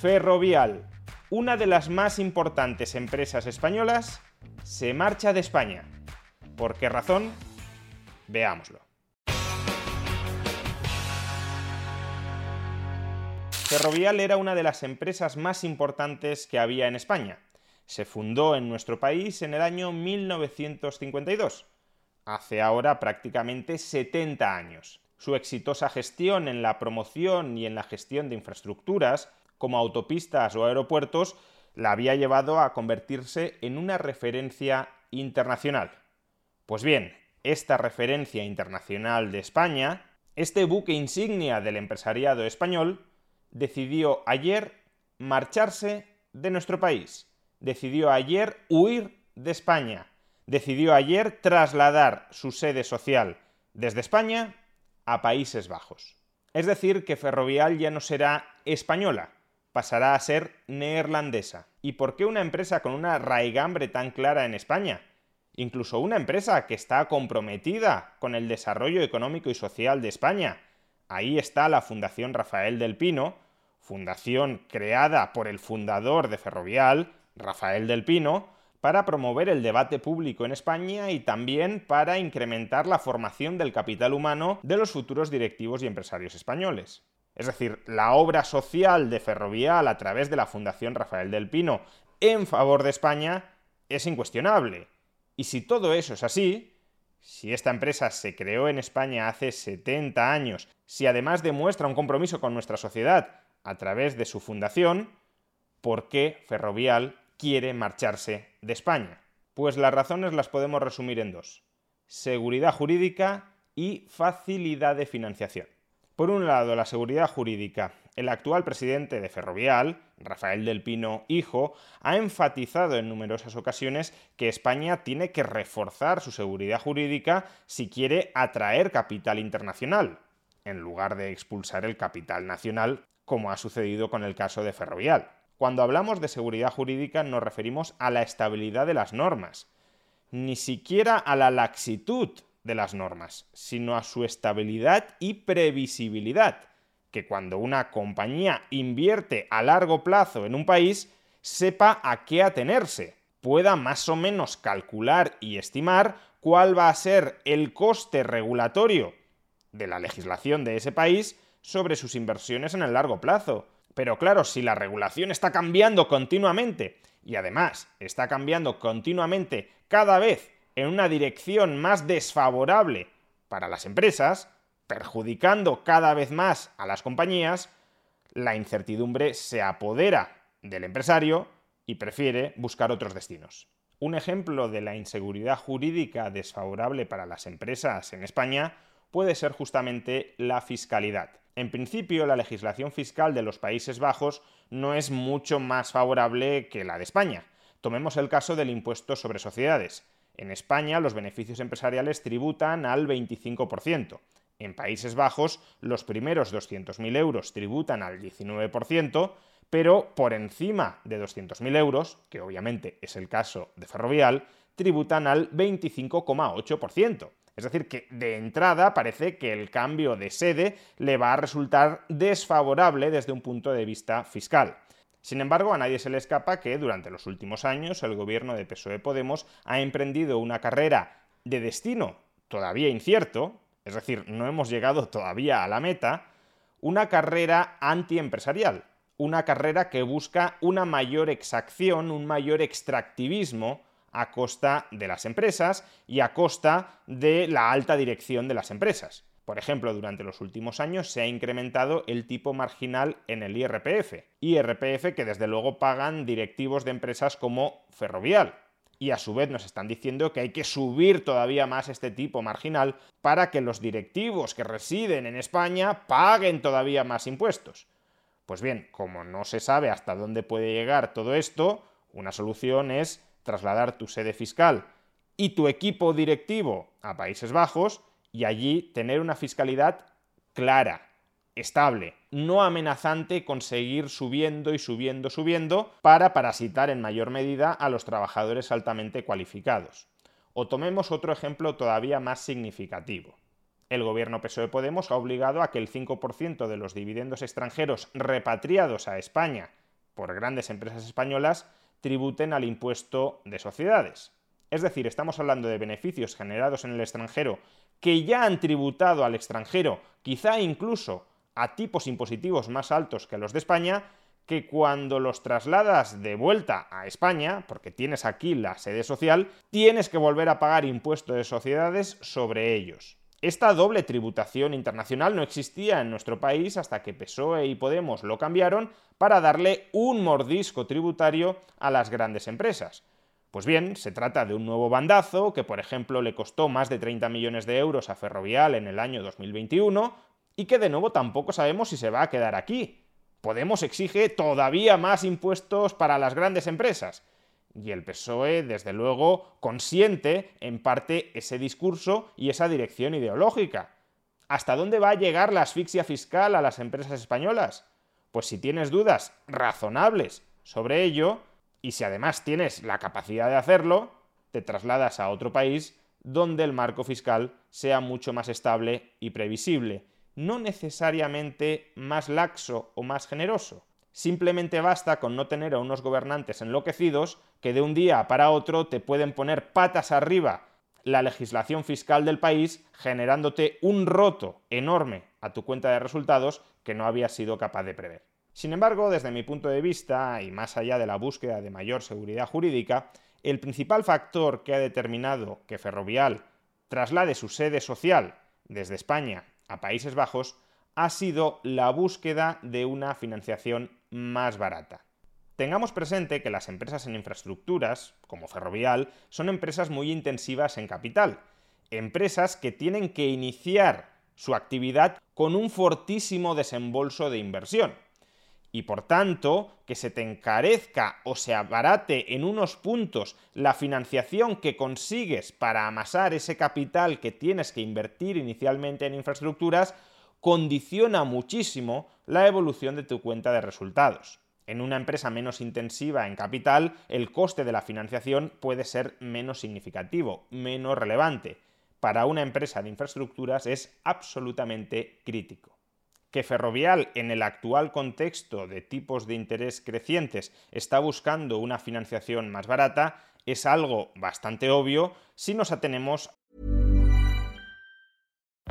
Ferrovial, una de las más importantes empresas españolas, se marcha de España. ¿Por qué razón? Veámoslo. Ferrovial era una de las empresas más importantes que había en España. Se fundó en nuestro país en el año 1952, hace ahora prácticamente 70 años. Su exitosa gestión en la promoción y en la gestión de infraestructuras, como autopistas o aeropuertos, la había llevado a convertirse en una referencia internacional. Pues bien, esta referencia internacional de España, este buque insignia del empresariado español, decidió ayer marcharse de nuestro país, decidió ayer huir de España, decidió ayer trasladar su sede social desde España a Países Bajos. Es decir, que Ferrovial ya no será española, pasará a ser neerlandesa. ¿Y por qué una empresa con una raigambre tan clara en España? Incluso una empresa que está comprometida con el desarrollo económico y social de España. Ahí está la Fundación Rafael del Pino, fundación creada por el fundador de Ferrovial, Rafael del Pino, para promover el debate público en España y también para incrementar la formación del capital humano de los futuros directivos y empresarios españoles. Es decir, la obra social de Ferrovial a través de la Fundación Rafael del Pino en favor de España es incuestionable. Y si todo eso es así, si esta empresa se creó en España hace 70 años, si además demuestra un compromiso con nuestra sociedad a través de su fundación, ¿por qué Ferrovial quiere marcharse de España? Pues las razones las podemos resumir en dos. Seguridad jurídica y facilidad de financiación. Por un lado, la seguridad jurídica. El actual presidente de Ferrovial, Rafael del Pino Hijo, ha enfatizado en numerosas ocasiones que España tiene que reforzar su seguridad jurídica si quiere atraer capital internacional, en lugar de expulsar el capital nacional como ha sucedido con el caso de Ferrovial. Cuando hablamos de seguridad jurídica nos referimos a la estabilidad de las normas, ni siquiera a la laxitud de las normas, sino a su estabilidad y previsibilidad, que cuando una compañía invierte a largo plazo en un país, sepa a qué atenerse, pueda más o menos calcular y estimar cuál va a ser el coste regulatorio de la legislación de ese país sobre sus inversiones en el largo plazo. Pero claro, si la regulación está cambiando continuamente y además está cambiando continuamente cada vez en una dirección más desfavorable para las empresas, perjudicando cada vez más a las compañías, la incertidumbre se apodera del empresario y prefiere buscar otros destinos. Un ejemplo de la inseguridad jurídica desfavorable para las empresas en España puede ser justamente la fiscalidad. En principio, la legislación fiscal de los Países Bajos no es mucho más favorable que la de España. Tomemos el caso del impuesto sobre sociedades. En España los beneficios empresariales tributan al 25%. En Países Bajos los primeros 200.000 euros tributan al 19%, pero por encima de 200.000 euros, que obviamente es el caso de Ferrovial, tributan al 25,8%. Es decir, que de entrada parece que el cambio de sede le va a resultar desfavorable desde un punto de vista fiscal. Sin embargo, a nadie se le escapa que durante los últimos años el gobierno de PSOE Podemos ha emprendido una carrera de destino todavía incierto, es decir, no hemos llegado todavía a la meta, una carrera antiempresarial, una carrera que busca una mayor exacción, un mayor extractivismo a costa de las empresas y a costa de la alta dirección de las empresas. Por ejemplo, durante los últimos años se ha incrementado el tipo marginal en el IRPF, IRPF que desde luego pagan directivos de empresas como Ferrovial. Y a su vez nos están diciendo que hay que subir todavía más este tipo marginal para que los directivos que residen en España paguen todavía más impuestos. Pues bien, como no se sabe hasta dónde puede llegar todo esto, una solución es trasladar tu sede fiscal y tu equipo directivo a Países Bajos y allí tener una fiscalidad clara, estable, no amenazante con seguir subiendo y subiendo, subiendo para parasitar en mayor medida a los trabajadores altamente cualificados. O tomemos otro ejemplo todavía más significativo. El gobierno PSOE Podemos ha obligado a que el 5% de los dividendos extranjeros repatriados a España por grandes empresas españolas tributen al impuesto de sociedades. Es decir, estamos hablando de beneficios generados en el extranjero que ya han tributado al extranjero, quizá incluso a tipos impositivos más altos que los de España, que cuando los trasladas de vuelta a España, porque tienes aquí la sede social, tienes que volver a pagar impuestos de sociedades sobre ellos. Esta doble tributación internacional no existía en nuestro país hasta que PSOE y Podemos lo cambiaron para darle un mordisco tributario a las grandes empresas. Pues bien, se trata de un nuevo bandazo que, por ejemplo, le costó más de 30 millones de euros a Ferrovial en el año 2021 y que de nuevo tampoco sabemos si se va a quedar aquí. Podemos exige todavía más impuestos para las grandes empresas. Y el PSOE, desde luego, consiente en parte ese discurso y esa dirección ideológica. ¿Hasta dónde va a llegar la asfixia fiscal a las empresas españolas? Pues si tienes dudas razonables sobre ello, y si además tienes la capacidad de hacerlo, te trasladas a otro país donde el marco fiscal sea mucho más estable y previsible, no necesariamente más laxo o más generoso. Simplemente basta con no tener a unos gobernantes enloquecidos que de un día para otro te pueden poner patas arriba la legislación fiscal del país, generándote un roto enorme a tu cuenta de resultados que no habías sido capaz de prever. Sin embargo, desde mi punto de vista, y más allá de la búsqueda de mayor seguridad jurídica, el principal factor que ha determinado que Ferrovial traslade su sede social desde España a Países Bajos ha sido la búsqueda de una financiación más barata. Tengamos presente que las empresas en infraestructuras, como Ferrovial, son empresas muy intensivas en capital, empresas que tienen que iniciar su actividad con un fortísimo desembolso de inversión y por tanto que se te encarezca o se abarate en unos puntos la financiación que consigues para amasar ese capital que tienes que invertir inicialmente en infraestructuras, condiciona muchísimo la evolución de tu cuenta de resultados. En una empresa menos intensiva en capital, el coste de la financiación puede ser menos significativo, menos relevante. Para una empresa de infraestructuras es absolutamente crítico que Ferrovial, en el actual contexto de tipos de interés crecientes, está buscando una financiación más barata, es algo bastante obvio si nos atenemos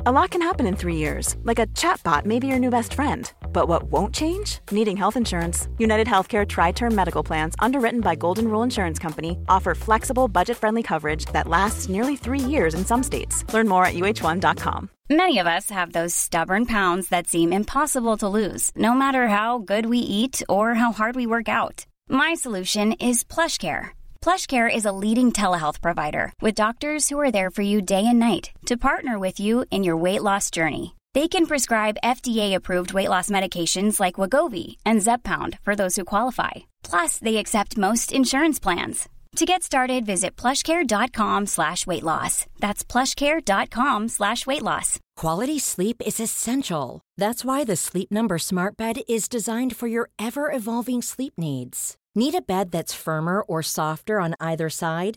A lot can happen in three years, like a chatbot may be your new best friend. But what won't change? Needing health insurance. United Healthcare Tri Term Medical Plans, underwritten by Golden Rule Insurance Company, offer flexible, budget friendly coverage that lasts nearly three years in some states. Learn more at uh1.com. Many of us have those stubborn pounds that seem impossible to lose, no matter how good we eat or how hard we work out. My solution is PlushCare. PlushCare is a leading telehealth provider with doctors who are there for you day and night to partner with you in your weight loss journey. They can prescribe FDA-approved weight loss medications like Wagovi and Zepbound for those who qualify. Plus, they accept most insurance plans. To get started, visit plushcare.com slash weight loss. That's plushcare.com slash weight loss. Quality sleep is essential. That's why the Sleep Number Smart Bed is designed for your ever-evolving sleep needs. Need a bed that's firmer or softer on either side?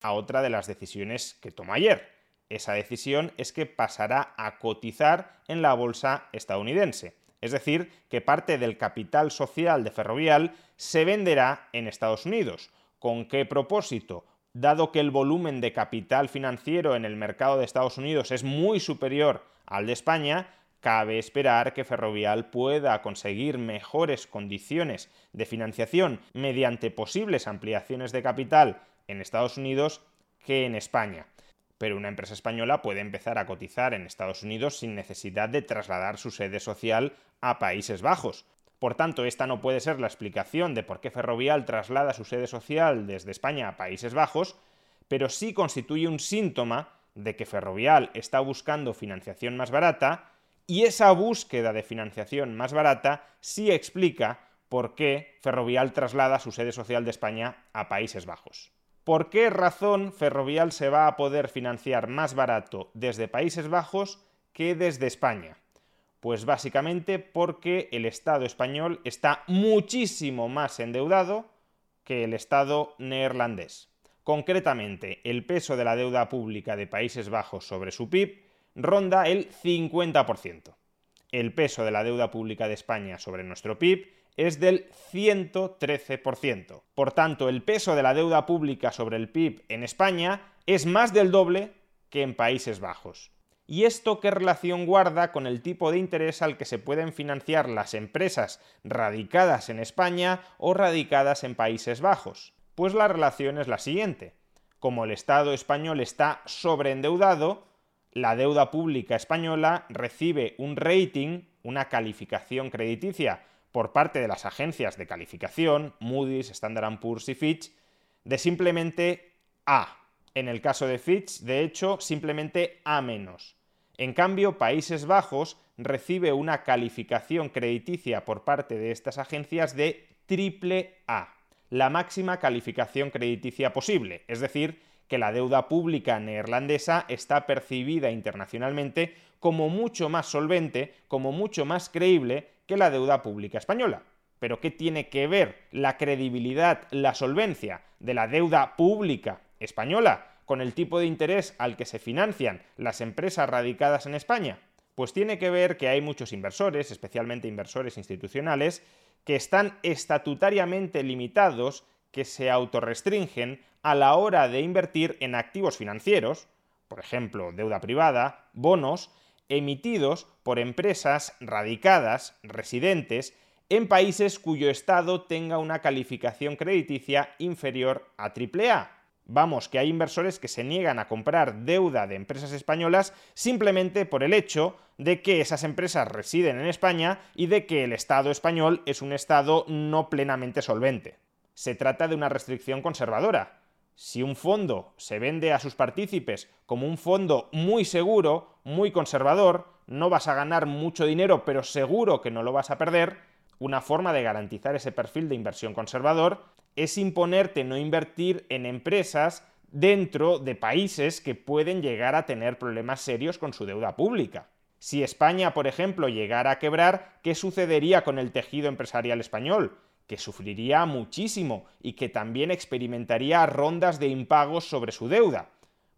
A otra de las decisiones que tomó ayer esa decisión es que pasará a cotizar en la bolsa estadounidense. Es decir, que parte del capital social de Ferrovial se venderá en Estados Unidos, ¿Con qué propósito? Dado que el volumen de capital financiero en el mercado de Estados Unidos es muy superior al de España, cabe esperar que Ferrovial pueda conseguir mejores condiciones de financiación mediante posibles ampliaciones de capital en Estados Unidos que en España. Pero una empresa española puede empezar a cotizar en Estados Unidos sin necesidad de trasladar su sede social a Países Bajos. Por tanto, esta no puede ser la explicación de por qué Ferrovial traslada su sede social desde España a Países Bajos, pero sí constituye un síntoma de que Ferrovial está buscando financiación más barata y esa búsqueda de financiación más barata sí explica por qué Ferrovial traslada su sede social de España a Países Bajos. ¿Por qué razón Ferrovial se va a poder financiar más barato desde Países Bajos que desde España? Pues básicamente porque el Estado español está muchísimo más endeudado que el Estado neerlandés. Concretamente, el peso de la deuda pública de Países Bajos sobre su PIB ronda el 50%. El peso de la deuda pública de España sobre nuestro PIB es del 113%. Por tanto, el peso de la deuda pública sobre el PIB en España es más del doble que en Países Bajos. ¿Y esto qué relación guarda con el tipo de interés al que se pueden financiar las empresas radicadas en España o radicadas en Países Bajos? Pues la relación es la siguiente. Como el Estado español está sobreendeudado, la deuda pública española recibe un rating, una calificación crediticia por parte de las agencias de calificación, Moody's, Standard Poor's y Fitch, de simplemente A. En el caso de Fitch, de hecho, simplemente A-. En cambio, Países Bajos recibe una calificación crediticia por parte de estas agencias de triple A, la máxima calificación crediticia posible, es decir, que la deuda pública neerlandesa está percibida internacionalmente como mucho más solvente, como mucho más creíble que la deuda pública española. Pero ¿qué tiene que ver la credibilidad, la solvencia de la deuda pública española con el tipo de interés al que se financian las empresas radicadas en España? Pues tiene que ver que hay muchos inversores, especialmente inversores institucionales, que están estatutariamente limitados, que se autorrestringen a la hora de invertir en activos financieros, por ejemplo, deuda privada, bonos, emitidos por empresas radicadas, residentes, en países cuyo Estado tenga una calificación crediticia inferior a AAA. Vamos, que hay inversores que se niegan a comprar deuda de empresas españolas simplemente por el hecho de que esas empresas residen en España y de que el Estado español es un Estado no plenamente solvente. Se trata de una restricción conservadora. Si un fondo se vende a sus partícipes como un fondo muy seguro, muy conservador, no vas a ganar mucho dinero, pero seguro que no lo vas a perder, una forma de garantizar ese perfil de inversión conservador es imponerte no invertir en empresas dentro de países que pueden llegar a tener problemas serios con su deuda pública. Si España, por ejemplo, llegara a quebrar, ¿qué sucedería con el tejido empresarial español? Que sufriría muchísimo y que también experimentaría rondas de impagos sobre su deuda.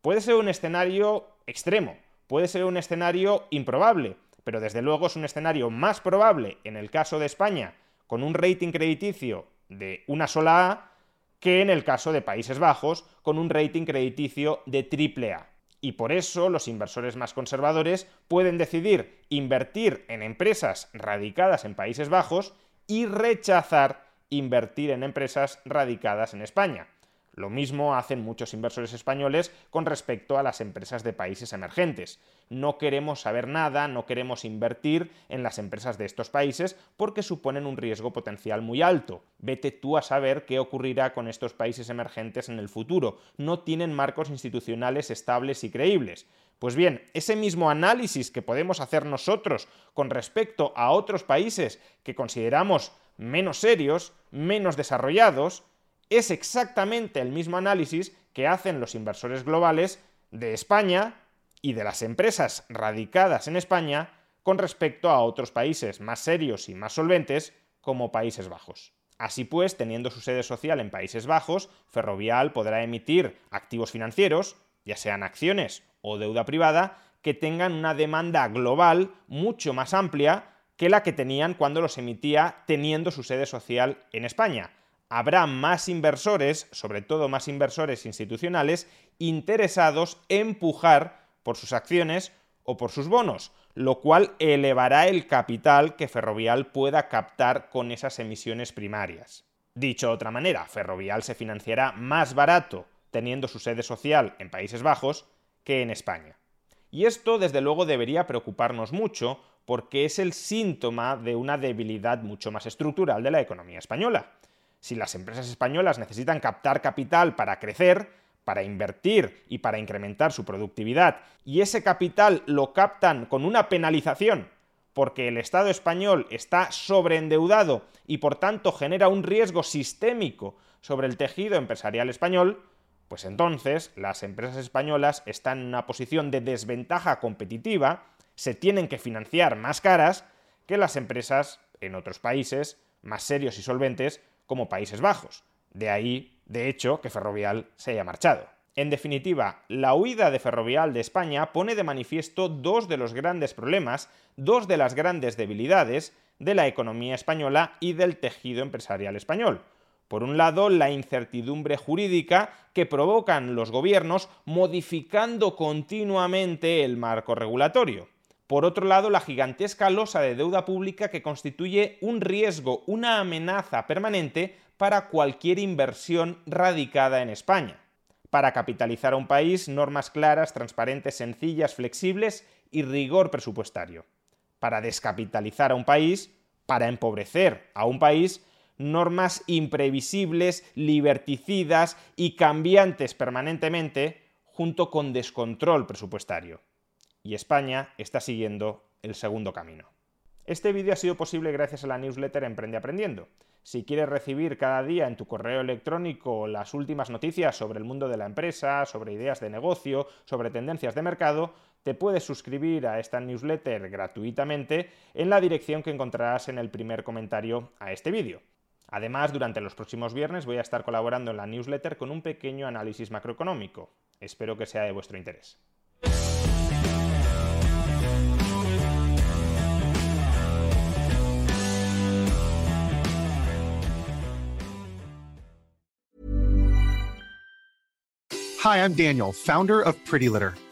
Puede ser un escenario extremo, puede ser un escenario improbable, pero desde luego es un escenario más probable en el caso de España, con un rating crediticio de una sola A, que en el caso de Países Bajos, con un rating crediticio de triple A. Y por eso los inversores más conservadores pueden decidir invertir en empresas radicadas en Países Bajos y rechazar invertir en empresas radicadas en España. Lo mismo hacen muchos inversores españoles con respecto a las empresas de países emergentes. No queremos saber nada, no queremos invertir en las empresas de estos países porque suponen un riesgo potencial muy alto. Vete tú a saber qué ocurrirá con estos países emergentes en el futuro. No tienen marcos institucionales estables y creíbles. Pues bien, ese mismo análisis que podemos hacer nosotros con respecto a otros países que consideramos menos serios, menos desarrollados, es exactamente el mismo análisis que hacen los inversores globales de España y de las empresas radicadas en España con respecto a otros países más serios y más solventes como Países Bajos. Así pues, teniendo su sede social en Países Bajos, Ferrovial podrá emitir activos financieros, ya sean acciones o deuda privada, que tengan una demanda global mucho más amplia que la que tenían cuando los emitía teniendo su sede social en España habrá más inversores, sobre todo más inversores institucionales, interesados en pujar por sus acciones o por sus bonos, lo cual elevará el capital que Ferrovial pueda captar con esas emisiones primarias. Dicho de otra manera, Ferrovial se financiará más barato teniendo su sede social en Países Bajos que en España. Y esto desde luego debería preocuparnos mucho porque es el síntoma de una debilidad mucho más estructural de la economía española. Si las empresas españolas necesitan captar capital para crecer, para invertir y para incrementar su productividad, y ese capital lo captan con una penalización porque el Estado español está sobreendeudado y por tanto genera un riesgo sistémico sobre el tejido empresarial español, pues entonces las empresas españolas están en una posición de desventaja competitiva, se tienen que financiar más caras que las empresas en otros países más serios y solventes como Países Bajos. De ahí, de hecho, que Ferrovial se haya marchado. En definitiva, la huida de Ferrovial de España pone de manifiesto dos de los grandes problemas, dos de las grandes debilidades de la economía española y del tejido empresarial español. Por un lado, la incertidumbre jurídica que provocan los gobiernos modificando continuamente el marco regulatorio. Por otro lado, la gigantesca losa de deuda pública que constituye un riesgo, una amenaza permanente para cualquier inversión radicada en España para capitalizar a un país normas claras, transparentes, sencillas, flexibles y rigor presupuestario. Para descapitalizar a un país, para empobrecer a un país, normas imprevisibles, liberticidas y cambiantes permanentemente, junto con descontrol presupuestario. Y España está siguiendo el segundo camino. Este vídeo ha sido posible gracias a la newsletter Emprende Aprendiendo. Si quieres recibir cada día en tu correo electrónico las últimas noticias sobre el mundo de la empresa, sobre ideas de negocio, sobre tendencias de mercado, te puedes suscribir a esta newsletter gratuitamente en la dirección que encontrarás en el primer comentario a este vídeo. Además, durante los próximos viernes voy a estar colaborando en la newsletter con un pequeño análisis macroeconómico. Espero que sea de vuestro interés. Hi, I'm Daniel, founder of Pretty Litter.